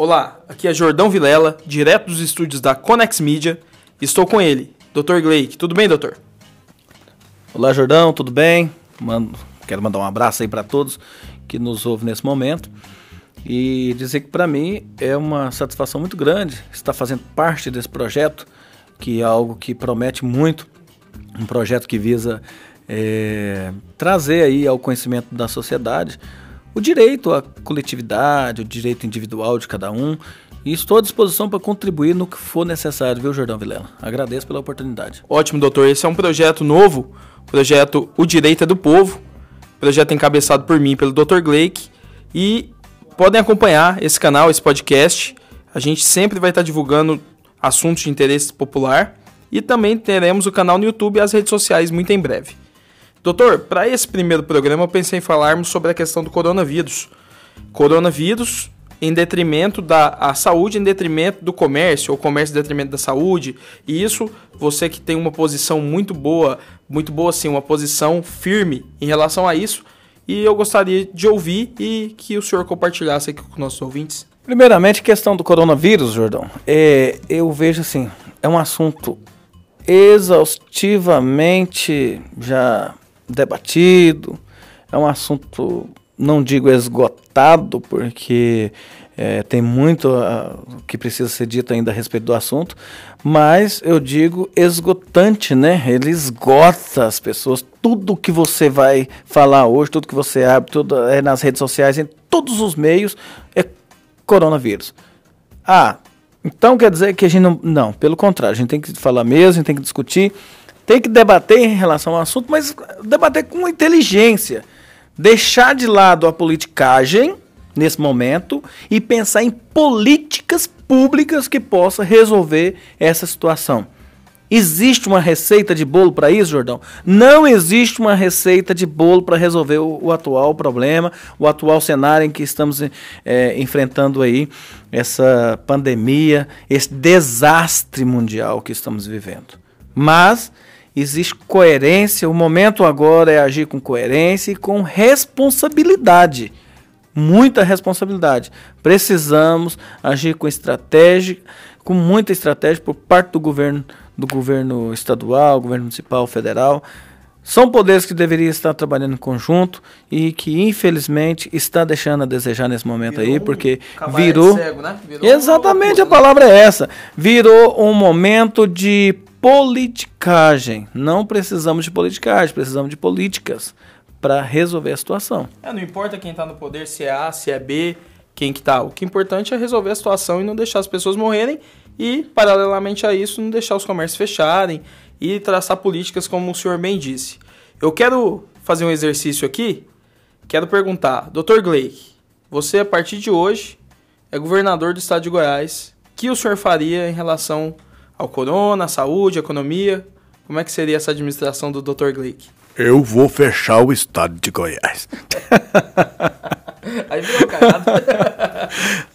Olá, aqui é Jordão Vilela, direto dos estúdios da Conex Media. Estou com ele, Dr. Gleick. Tudo bem, doutor? Olá, Jordão, tudo bem? Quero mandar um abraço aí para todos que nos ouvem nesse momento e dizer que para mim é uma satisfação muito grande estar fazendo parte desse projeto, que é algo que promete muito, um projeto que visa é, trazer aí ao conhecimento da sociedade o direito à coletividade, o direito individual de cada um. E estou à disposição para contribuir no que for necessário, viu, Jordão Vilela? Agradeço pela oportunidade. Ótimo, doutor. Esse é um projeto novo, projeto O Direito é do Povo, projeto encabeçado por mim, pelo Dr. Gleick. E podem acompanhar esse canal, esse podcast. A gente sempre vai estar divulgando assuntos de interesse popular. E também teremos o canal no YouTube e as redes sociais muito em breve. Doutor, para esse primeiro programa eu pensei em falarmos sobre a questão do coronavírus. Coronavírus em detrimento da a saúde, em detrimento do comércio, ou comércio em detrimento da saúde. E isso, você que tem uma posição muito boa, muito boa assim, uma posição firme em relação a isso. E eu gostaria de ouvir e que o senhor compartilhasse aqui com nossos ouvintes. Primeiramente, questão do coronavírus, Jordão. É, eu vejo assim, é um assunto exaustivamente já debatido, é um assunto, não digo esgotado, porque é, tem muito uh, que precisa ser dito ainda a respeito do assunto, mas eu digo esgotante, né? Ele esgota as pessoas. Tudo que você vai falar hoje, tudo que você abre, tudo é nas redes sociais, em todos os meios, é coronavírus. Ah, então quer dizer que a gente não. Não, pelo contrário, a gente tem que falar mesmo, a gente tem que discutir tem que debater em relação ao assunto, mas debater com inteligência. Deixar de lado a politicagem nesse momento e pensar em políticas públicas que possam resolver essa situação. Existe uma receita de bolo para isso, Jordão? Não existe uma receita de bolo para resolver o, o, atual problema, o atual cenário em que estamos é, enfrentando aí, essa pandemia, esse desastre mundial que estamos vivendo. Mas existe coerência. O momento agora é agir com coerência e com responsabilidade. Muita responsabilidade. Precisamos agir com estratégia, com muita estratégia por parte do governo, do governo estadual, governo municipal, federal. São poderes que deveriam estar trabalhando em conjunto e que infelizmente está deixando a desejar nesse momento virou aí, porque um virou, cego, né? virou Exatamente a palavra é essa. Virou um momento de politicagem. Não precisamos de politicagem, precisamos de políticas para resolver a situação. É, não importa quem está no poder, se é A, se é B, quem que tá. O que é importante é resolver a situação e não deixar as pessoas morrerem e, paralelamente a isso, não deixar os comércios fecharem e traçar políticas como o senhor bem disse. Eu quero fazer um exercício aqui. Quero perguntar, Dr. Gleick, você a partir de hoje é governador do estado de Goiás. O que o senhor faria em relação ao corona, à saúde, à economia? Como é que seria essa administração do Dr. Gleick? Eu vou fechar o estado de Goiás. aí virou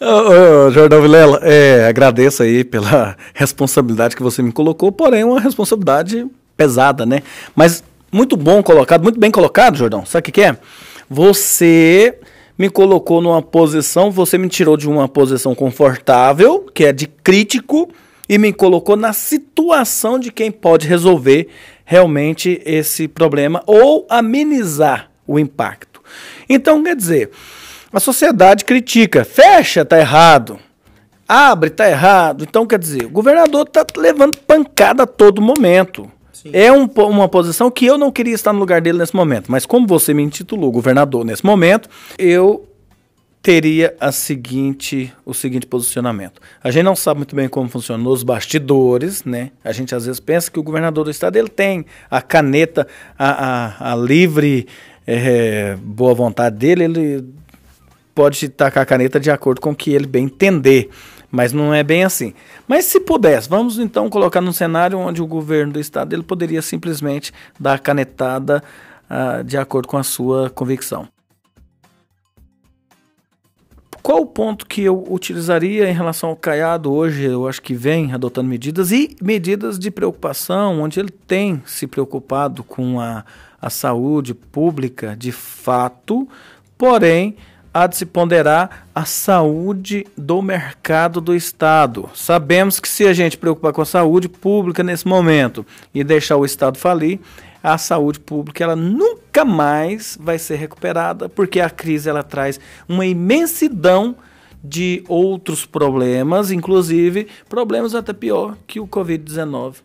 ô, ô, Jordão Vilela, é, agradeço aí pela responsabilidade que você me colocou, porém uma responsabilidade pesada, né? Mas muito bom colocado, muito bem colocado, Jordão. Sabe o que, que é? Você me colocou numa posição, você me tirou de uma posição confortável, que é de crítico, e me colocou na situação de quem pode resolver realmente esse problema ou amenizar o impacto. Então, quer dizer, a sociedade critica, fecha, tá errado. Abre, tá errado. Então, quer dizer, o governador tá levando pancada a todo momento. Sim. É um, uma posição que eu não queria estar no lugar dele nesse momento. Mas como você me intitulou governador nesse momento, eu teria a seguinte, o seguinte posicionamento. A gente não sabe muito bem como funcionam os bastidores, né? A gente às vezes pensa que o governador do estado ele tem a caneta, a, a, a livre é, boa vontade dele, ele pode tacar a caneta de acordo com o que ele bem entender. Mas não é bem assim. Mas se pudesse, vamos então colocar num cenário onde o governo do estado ele poderia simplesmente dar a canetada uh, de acordo com a sua convicção. Qual o ponto que eu utilizaria em relação ao Caiado hoje? Eu acho que vem adotando medidas e medidas de preocupação, onde ele tem se preocupado com a, a saúde pública de fato, porém há de se ponderar a saúde do mercado do Estado. Sabemos que se a gente preocupar com a saúde pública nesse momento e deixar o Estado falir, a saúde pública ela nunca mais vai ser recuperada, porque a crise ela traz uma imensidão de outros problemas, inclusive problemas até pior que o Covid-19.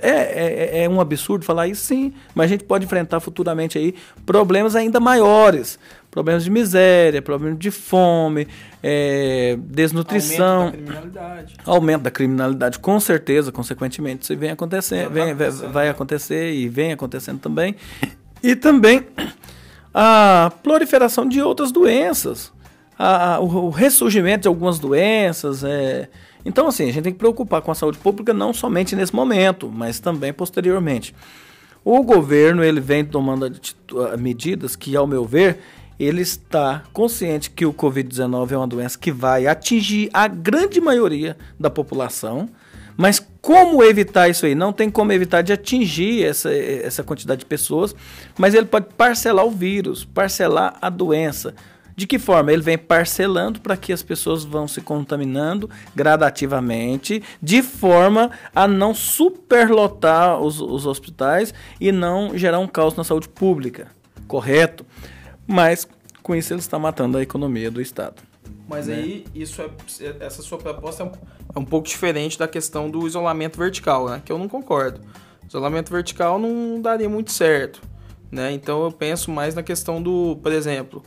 É, é, é, um absurdo falar isso, sim, mas a gente pode enfrentar futuramente aí problemas ainda maiores. Problemas de miséria, problemas de fome, é, desnutrição. Aumento da criminalidade. Aumento da criminalidade, com certeza, consequentemente, isso vem acontecendo, vem, vai, vai acontecer e vem acontecendo também. E também a proliferação de outras doenças. A, a, o, o ressurgimento de algumas doenças, é, então, assim, a gente tem que preocupar com a saúde pública não somente nesse momento, mas também posteriormente. O governo ele vem tomando medidas que, ao meu ver, ele está consciente que o Covid-19 é uma doença que vai atingir a grande maioria da população, mas como evitar isso aí? Não tem como evitar de atingir essa, essa quantidade de pessoas, mas ele pode parcelar o vírus, parcelar a doença, de que forma? Ele vem parcelando para que as pessoas vão se contaminando gradativamente, de forma a não superlotar os, os hospitais e não gerar um caos na saúde pública. Correto? Mas com isso ele está matando a economia do Estado. Mas né? aí, isso é, essa sua proposta é um, é um, pouco diferente da questão do isolamento vertical, né? Que eu não concordo. Isolamento vertical não daria muito certo, né? Então eu penso mais na questão do, por exemplo,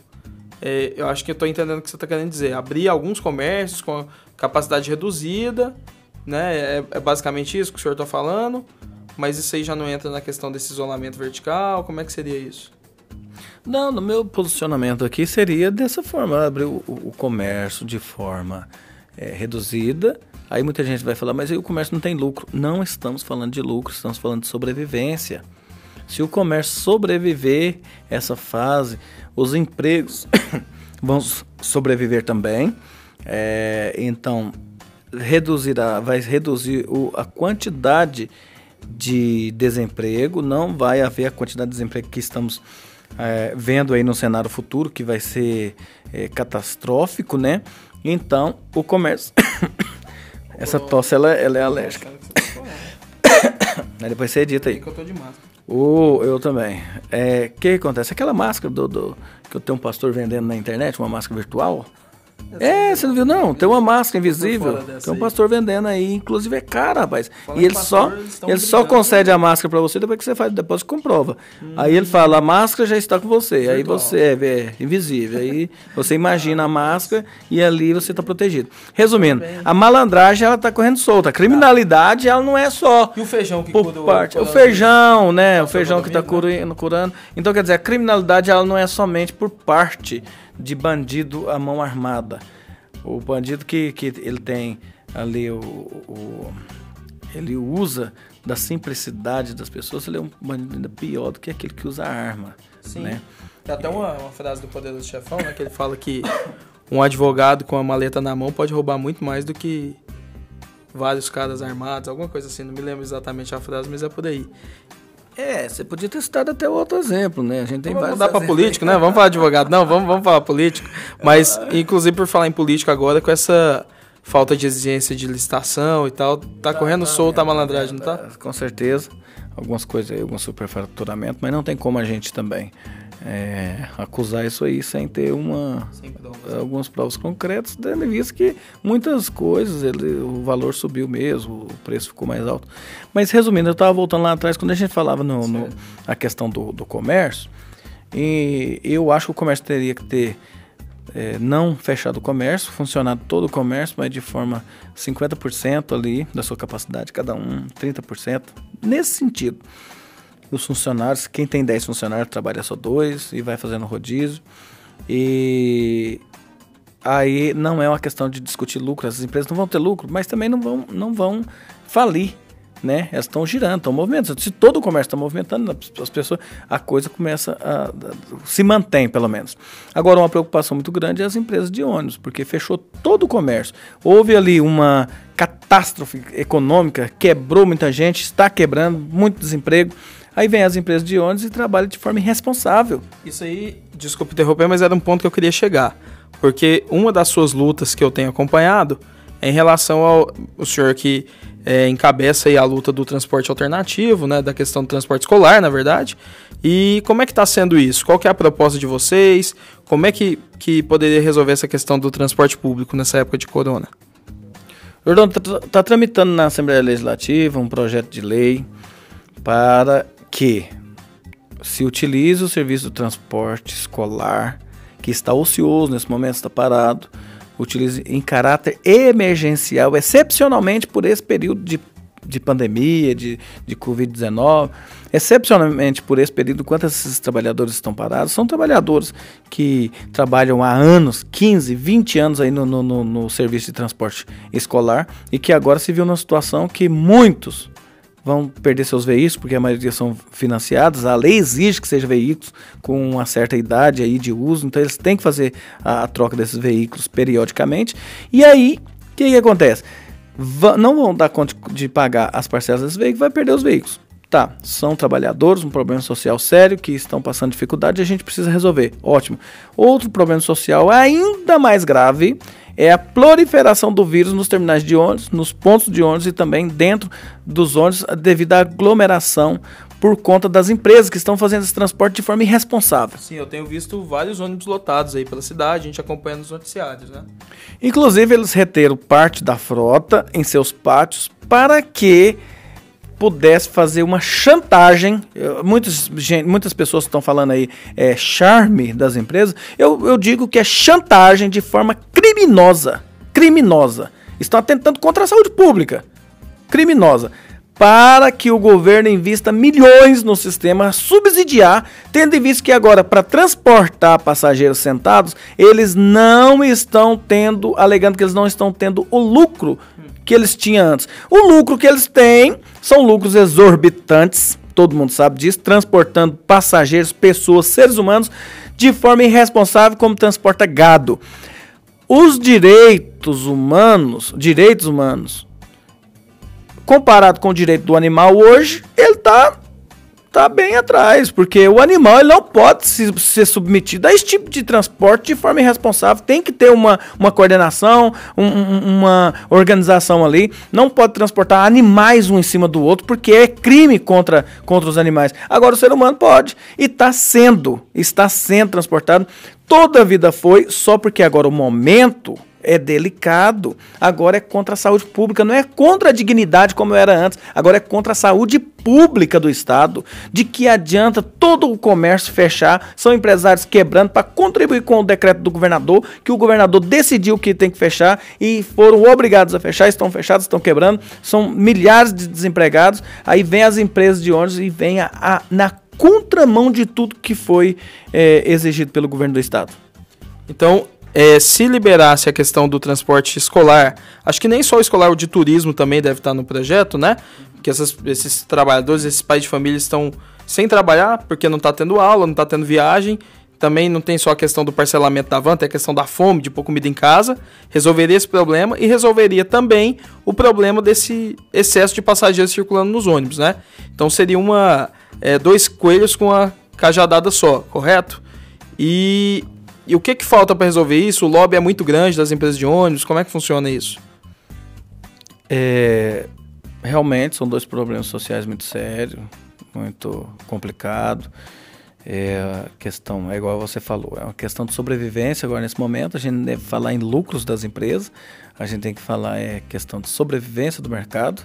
é, eu acho que eu estou entendendo o que você está querendo dizer. Abrir alguns comércios com capacidade reduzida, né? É, é basicamente isso que o senhor está falando. Mas isso aí já não entra na questão desse isolamento vertical? Como é que seria isso? Não, no meu posicionamento aqui seria dessa forma, abrir o, o comércio de forma é, reduzida. Aí muita gente vai falar, mas o comércio não tem lucro. Não estamos falando de lucro, estamos falando de sobrevivência. Se o comércio sobreviver essa fase, os empregos vão sobreviver também. É, então, reduzirá, vai reduzir o, a quantidade de desemprego, não vai haver a quantidade de desemprego que estamos é, vendo aí no cenário futuro, que vai ser é, catastrófico, né? Então, o comércio. Essa tosse ela, ela é alérgica. Aí depois você edita aí. Que eu tô de máscara. O, eu também. O é, que acontece? Aquela máscara do, do, que eu tenho um pastor vendendo na internet, uma máscara virtual, é, você não viu não? Tem uma máscara invisível. Tem um pastor vendendo aí, inclusive é cara, rapaz. e ele só, ele só concede a máscara para você depois que você faz o depósito comprova. Hum. Aí ele fala, a máscara já está com você. Virtual. Aí você é, é, invisível. Aí você imagina a máscara e ali você está protegido. Resumindo, a malandragem ela está correndo solta. A criminalidade ela não é só. E o feijão que por cura parte. O, o feijão, né? O feijão que está curando, curando. Então quer dizer, a criminalidade ela não é somente por parte de bandido à mão armada. O bandido que, que ele tem ali o, o ele usa da simplicidade das pessoas, ele é um bandido ainda pior do que aquele que usa arma. Sim. Né? Tem até uma, uma frase do Poder do Chefão, né, que ele fala que um advogado com a maleta na mão pode roubar muito mais do que vários caras armados, alguma coisa assim, não me lembro exatamente a frase, mas é por aí. É, você podia ter citado até outro exemplo, né? A gente tem vamos mudar para político, né? Vamos falar advogado. Não, vamos, vamos falar político. Mas, inclusive, por falar em político agora, com essa falta de exigência de licitação e tal, tá, tá correndo tá, solta a malandragem, não tá? Com certeza. Algumas coisas aí, algum superfaturamento, mas não tem como a gente também é, acusar isso aí sem ter uma sem provas. algumas provas concretas, tendo visto que muitas coisas ele, o valor subiu mesmo, o preço ficou mais alto. Mas resumindo, eu estava voltando lá atrás quando a gente falava no, no a questão do, do comércio, e eu acho que o comércio teria que ter é, não fechado o comércio, funcionado todo o comércio, mas de forma 50% ali da sua capacidade, cada um 30%, nesse sentido os funcionários, quem tem 10 funcionários trabalha só dois e vai fazendo rodízio. E aí não é uma questão de discutir lucro, as empresas não vão ter lucro, mas também não vão, não vão falir. Né? Elas estão girando, estão movimentando. Se todo o comércio está movimentando, as pessoas, a coisa começa a, a, se mantém, pelo menos. Agora, uma preocupação muito grande é as empresas de ônibus, porque fechou todo o comércio. Houve ali uma catástrofe econômica, quebrou muita gente, está quebrando, muito desemprego. Aí vem as empresas de ônibus e trabalham de forma irresponsável. Isso aí, desculpe interromper, mas era um ponto que eu queria chegar. Porque uma das suas lutas que eu tenho acompanhado é em relação ao o senhor que é, encabeça aí a luta do transporte alternativo, né, da questão do transporte escolar, na verdade. E como é que está sendo isso? Qual que é a proposta de vocês? Como é que, que poderia resolver essa questão do transporte público nessa época de corona? Jordão, está tá tramitando na Assembleia Legislativa um projeto de lei para que se utilize o serviço do transporte escolar, que está ocioso nesse momento, está parado, utilize em caráter emergencial, excepcionalmente por esse período de, de pandemia, de, de Covid-19, excepcionalmente por esse período, enquanto esses trabalhadores estão parados, são trabalhadores que trabalham há anos, 15, 20 anos aí no, no, no, no serviço de transporte escolar e que agora se viu numa situação que muitos vão perder seus veículos, porque a maioria são financiados. A lei exige que sejam veículos com uma certa idade aí de uso, então eles têm que fazer a, a troca desses veículos periodicamente. E aí, o que, que, acontece? Va não vão dar conta de pagar as parcelas desses veículos, vai perder os veículos. Tá, são trabalhadores, um problema social sério que estão passando dificuldade e a gente precisa resolver. Ótimo. Outro problema social ainda mais grave é a proliferação do vírus nos terminais de ônibus, nos pontos de ônibus e também dentro dos ônibus devido à aglomeração por conta das empresas que estão fazendo esse transporte de forma irresponsável. Sim, eu tenho visto vários ônibus lotados aí pela cidade, a gente acompanha nos noticiários, né? Inclusive, eles reteram parte da frota em seus pátios para que pudesse fazer uma chantagem. Muitas, gente, muitas pessoas estão falando aí é, charme das empresas. Eu, eu digo que é chantagem de forma criminosa. Criminosa. Estão atentando contra a saúde pública. Criminosa para que o governo invista milhões no sistema, subsidiar, tendo em vista que agora, para transportar passageiros sentados, eles não estão tendo, alegando que eles não estão tendo o lucro que eles tinham antes. O lucro que eles têm são lucros exorbitantes, todo mundo sabe disso, transportando passageiros, pessoas, seres humanos, de forma irresponsável, como transporta gado. Os direitos humanos, direitos humanos, comparado com o direito do animal hoje, ele está tá bem atrás, porque o animal ele não pode se, ser submetido a esse tipo de transporte de forma irresponsável. Tem que ter uma, uma coordenação, um, uma organização ali. Não pode transportar animais um em cima do outro, porque é crime contra, contra os animais. Agora o ser humano pode. E está sendo, está sendo transportado. Toda a vida foi, só porque agora o momento é delicado. Agora é contra a saúde pública, não é contra a dignidade como era antes. Agora é contra a saúde pública do Estado. De que adianta todo o comércio fechar? São empresários quebrando para contribuir com o decreto do governador, que o governador decidiu que tem que fechar e foram obrigados a fechar, estão fechados, estão quebrando. São milhares de desempregados. Aí vem as empresas de ônibus e vem a, a na contramão de tudo que foi é, exigido pelo governo do Estado. Então, é, se liberasse a questão do transporte escolar, acho que nem só o escolar, o de turismo também deve estar no projeto, né? Que essas, esses trabalhadores, esses pais de família estão sem trabalhar porque não está tendo aula, não está tendo viagem. Também não tem só a questão do parcelamento da van, tem a questão da fome, de pôr comida em casa. Resolveria esse problema e resolveria também o problema desse excesso de passageiros circulando nos ônibus, né? Então seria uma é, dois coelhos com a cajadada só, correto? E e o que, que falta para resolver isso? O lobby é muito grande das empresas de ônibus, como é que funciona isso? É, realmente são dois problemas sociais muito sérios, muito complicado. É, questão é igual você falou, é uma questão de sobrevivência agora nesse momento. A gente deve falar em lucros das empresas, a gente tem que falar é questão de sobrevivência do mercado.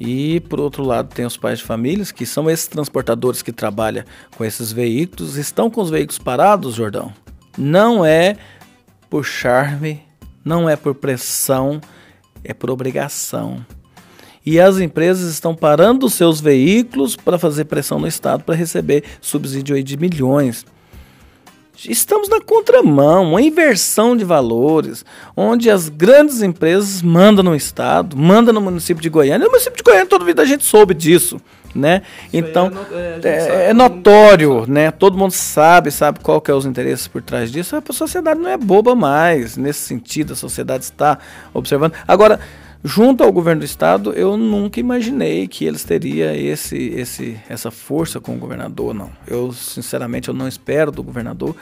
E por outro lado, tem os pais de famílias, que são esses transportadores que trabalham com esses veículos, estão com os veículos parados, Jordão, não é por charme, não é por pressão, é por obrigação. E as empresas estão parando seus veículos para fazer pressão no Estado para receber subsídio de milhões. Estamos na contramão, uma inversão de valores, onde as grandes empresas mandam no Estado, mandam no município de Goiânia. No município de Goiânia, toda vida a gente soube disso né? então é, é, é notório, né? Todo mundo sabe, sabe qual que é os interesses por trás disso. A sociedade não é boba mais nesse sentido. A sociedade está observando. Agora, junto ao governo do estado, eu nunca imaginei que eles teriam esse, esse, essa força com o governador, não. Eu sinceramente eu não espero do governador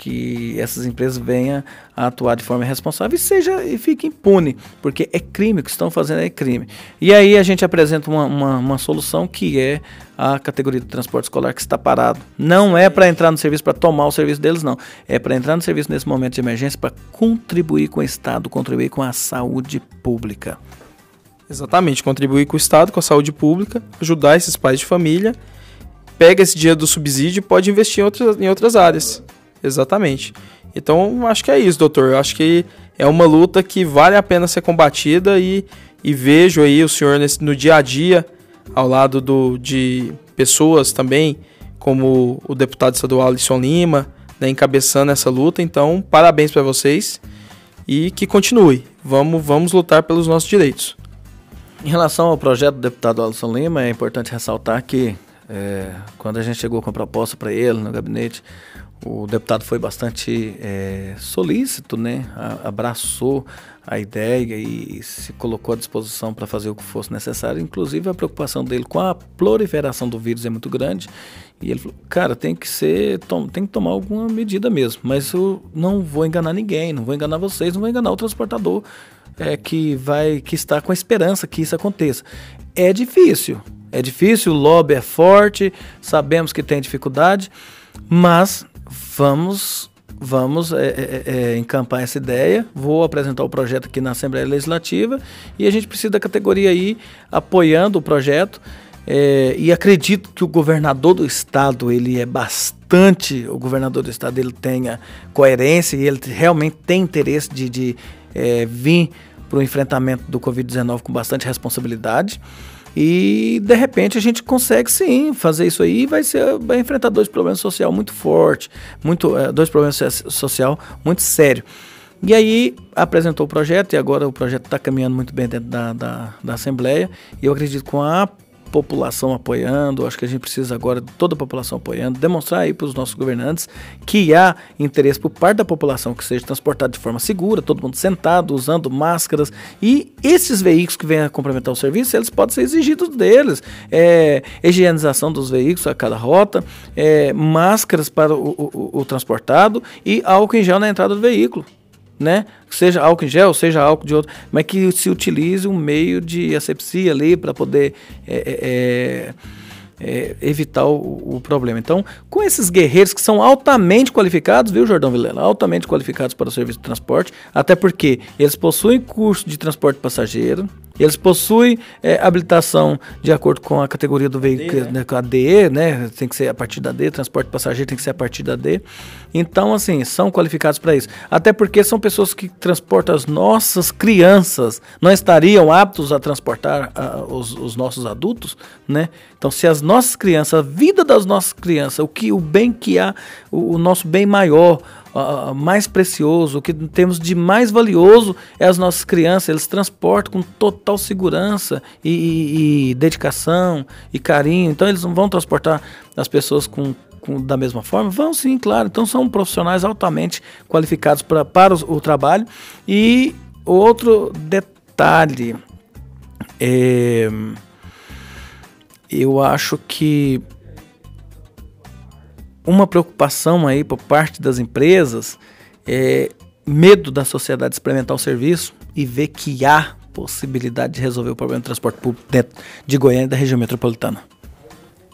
que essas empresas venham a atuar de forma responsável e seja e fique impune, porque é crime, o que estão fazendo é crime. E aí a gente apresenta uma, uma, uma solução que é a categoria de transporte escolar que está parado. Não é para entrar no serviço para tomar o serviço deles, não. É para entrar no serviço nesse momento de emergência para contribuir com o Estado, contribuir com a saúde pública. Exatamente, contribuir com o Estado, com a saúde pública, ajudar esses pais de família, pega esse dinheiro do subsídio e pode investir em outras, em outras áreas. Exatamente. Então, acho que é isso, doutor. Eu acho que é uma luta que vale a pena ser combatida e, e vejo aí o senhor nesse, no dia a dia, ao lado do, de pessoas também, como o deputado estadual Alisson Lima, né, encabeçando essa luta. Então, parabéns para vocês e que continue. Vamos, vamos lutar pelos nossos direitos. Em relação ao projeto do deputado Alisson Lima, é importante ressaltar que é, quando a gente chegou com a proposta para ele no gabinete, o deputado foi bastante é, solícito, né? A, abraçou a ideia e se colocou à disposição para fazer o que fosse necessário. Inclusive, a preocupação dele com a proliferação do vírus é muito grande. E ele falou: cara, tem que ser, tem que tomar alguma medida mesmo. Mas eu não vou enganar ninguém, não vou enganar vocês, não vou enganar o transportador é, que vai, que está com a esperança que isso aconteça. É difícil, é difícil, o lobby é forte, sabemos que tem dificuldade, mas vamos vamos é, é, é, encampar essa ideia. Vou apresentar o projeto aqui na Assembleia Legislativa e a gente precisa da categoria aí apoiando o projeto. É, e acredito que o governador do estado ele é bastante, o governador do estado ele tenha coerência e ele realmente tem interesse de, de é, vir para o enfrentamento do Covid-19 com bastante responsabilidade. E de repente a gente consegue sim fazer isso aí vai ser vai enfrentar dois problemas social muito fortes, muito é, dois problemas social muito sérios. E aí apresentou o projeto e agora o projeto está caminhando muito bem dentro da, da, da Assembleia. E eu acredito com a população apoiando, acho que a gente precisa agora de toda a população apoiando, demonstrar aí para os nossos governantes que há interesse por parte da população que seja transportado de forma segura, todo mundo sentado, usando máscaras e esses veículos que venham a complementar o serviço, eles podem ser exigidos deles, é, higienização dos veículos a cada rota, é, máscaras para o, o, o transportado e álcool em gel na entrada do veículo né? Seja álcool em gel, seja álcool de outro, mas que se utilize um meio de asepsia ali para poder é, é, é, é, evitar o, o, problema. Então, com esses guerreiros que são altamente qualificados, viu, Jordão Vilela? Altamente qualificados para o serviço de transporte, até porque eles possuem curso de transporte passageiro, eles possuem é, habilitação de acordo com a categoria do veículo, D, né? a D, né? Tem que ser a partir da D, transporte passageiro tem que ser a partir da D. Então, assim, são qualificados para isso. Até porque são pessoas que transportam as nossas crianças, não estariam aptos a transportar os, os, nossos adultos, né? Então, se as nossas crianças, a vida das nossas crianças, o que o bem que há, o, o nosso bem maior, uh, mais precioso, o que temos de mais valioso é as nossas crianças. Eles transportam com total segurança e, e, e dedicação e carinho. Então eles não vão transportar as pessoas com, da mesma forma? Vão sim, claro. Então são profissionais altamente qualificados pra, para o, o trabalho. E outro detalhe, é, eu acho que uma preocupação aí por parte das empresas é medo da sociedade experimentar o serviço e ver que há possibilidade de resolver o problema do transporte público dentro de Goiânia e da região metropolitana.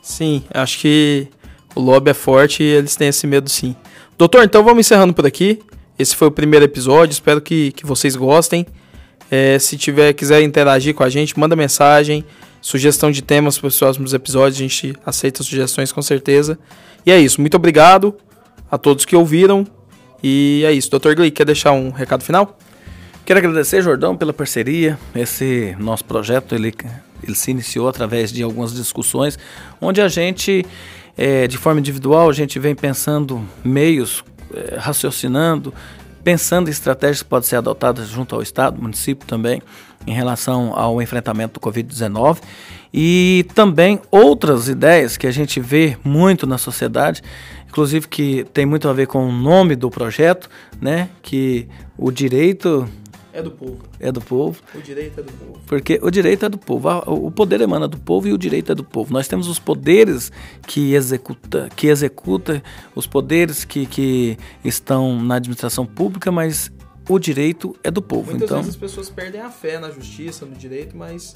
Sim, acho que o lobby é forte e eles têm esse medo sim. Doutor, então vamos encerrando por aqui. Esse foi o primeiro episódio, espero que, que vocês gostem. É, se tiver quiser interagir com a gente, manda mensagem, sugestão de temas para os próximos episódios, a gente aceita sugestões com certeza. E é isso. Muito obrigado a todos que ouviram. E é isso. Dr. Glee, quer deixar um recado final? Quero agradecer, Jordão, pela parceria. Esse nosso projeto ele, ele se iniciou através de algumas discussões, onde a gente, é, de forma individual, a gente vem pensando meios, é, raciocinando, pensando em estratégias que podem ser adotadas junto ao Estado, município também, em relação ao enfrentamento do Covid-19 e também outras ideias que a gente vê muito na sociedade, inclusive que tem muito a ver com o nome do projeto, né? Que o direito É do povo. é do povo. O direito é do povo. Porque o direito é do povo, o poder emana do povo e o direito é do povo. Nós temos os poderes que executa, que executa os poderes que, que estão na administração pública, mas o direito é do povo. Muitas então, vezes as pessoas perdem a fé na justiça, no direito, mas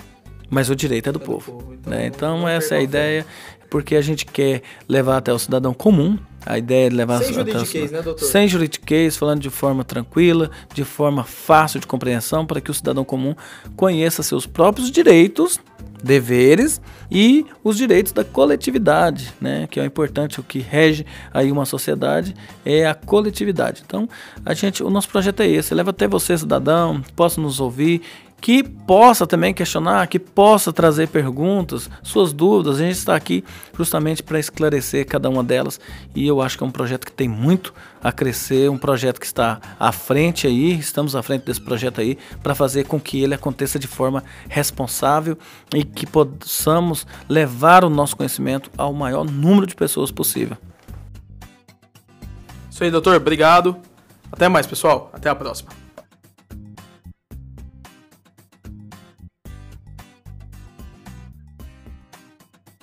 mas o direito é do É do povo. povo, então né? Então, essa é a perca a fé. ideia, porque a gente quer levar até o cidadão comum. A ideia é levar Sem juridiquês, né, doutor? Sem juridiquês, falando de forma tranquila, de forma fácil de compreensão, para que o cidadão comum conheça seus próprios direitos, deveres e os direitos da coletividade, né? Que é o importante, o que rege aí uma sociedade é a coletividade. Então, a gente, o nosso projeto é esse, leva até você, cidadão, possa nos ouvir, que possa também questionar, que possa trazer perguntas, suas dúvidas. A gente está aqui justamente para esclarecer cada uma delas e eu acho que é um projeto que tem muito a crescer, um projeto que está à frente aí, estamos à frente desse projeto aí para fazer com que ele aconteça de forma responsável e que possamos levar o nosso conhecimento ao maior número de pessoas possível. Isso aí, doutor. Obrigado. Até mais, pessoal. Até a próxima.